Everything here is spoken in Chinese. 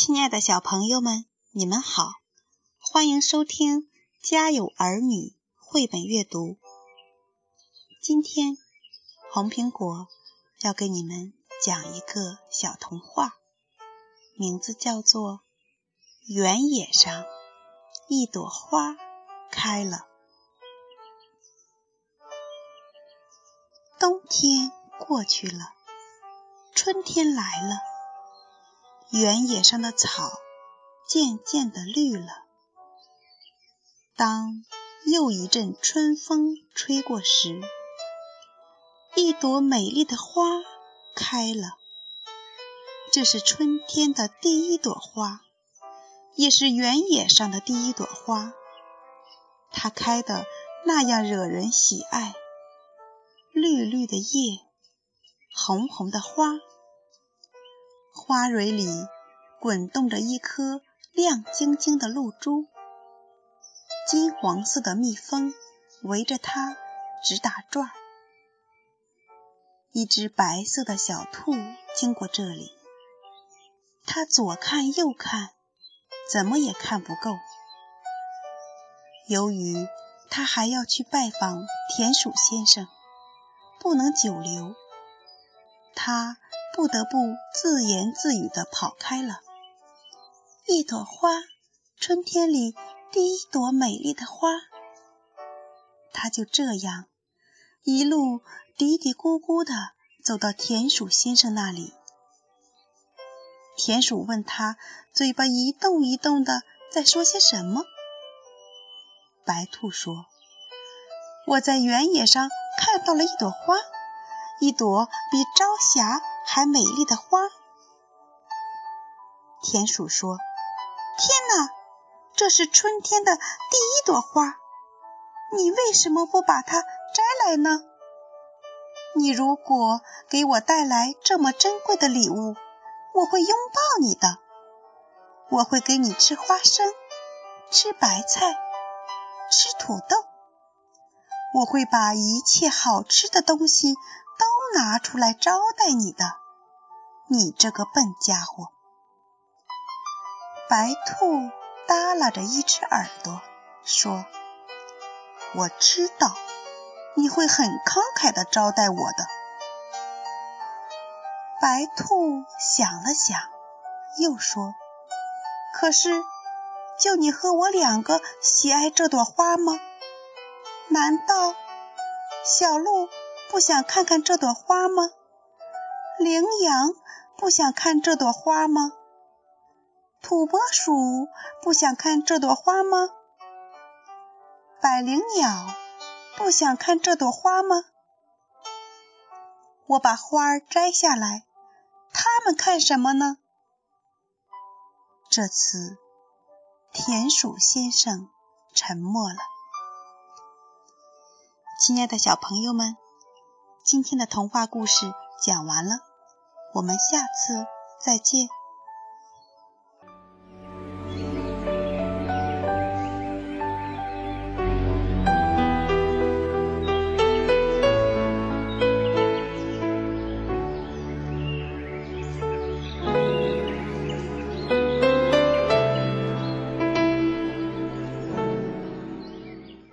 亲爱的小朋友们，你们好，欢迎收听《家有儿女》绘本阅读。今天，红苹果要给你们讲一个小童话，名字叫做《原野上一朵花开了》。冬天过去了，春天来了。原野上的草渐渐的绿了。当又一阵春风吹过时，一朵美丽的花开了。这是春天的第一朵花，也是原野上的第一朵花。它开得那样惹人喜爱，绿绿的叶，红红的花。花蕊里滚动着一颗亮晶晶的露珠，金黄色的蜜蜂围着它直打转。一只白色的小兔经过这里，它左看右看，怎么也看不够。由于它还要去拜访田鼠先生，不能久留，它。不得不自言自语地跑开了。一朵花，春天里第一朵美丽的花。他就这样一路嘀嘀咕咕地走到田鼠先生那里。田鼠问他，嘴巴一动一动的在说些什么。白兔说：“我在原野上看到了一朵花，一朵比朝霞。”还美丽的花，田鼠说：“天哪，这是春天的第一朵花，你为什么不把它摘来呢？你如果给我带来这么珍贵的礼物，我会拥抱你的，我会给你吃花生，吃白菜，吃土豆，我会把一切好吃的东西。”都拿出来招待你的，你这个笨家伙！白兔耷拉着一只耳朵说：“我知道你会很慷慨的招待我的。”白兔想了想，又说：“可是，就你和我两个喜爱这朵花吗？难道小鹿？”不想看看这朵花吗？羚羊不想看这朵花吗？土拨鼠不想看这朵花吗？百灵鸟不想看这朵花吗？我把花摘下来，它们看什么呢？这次，田鼠先生沉默了。亲爱的小朋友们。今天的童话故事讲完了，我们下次再见。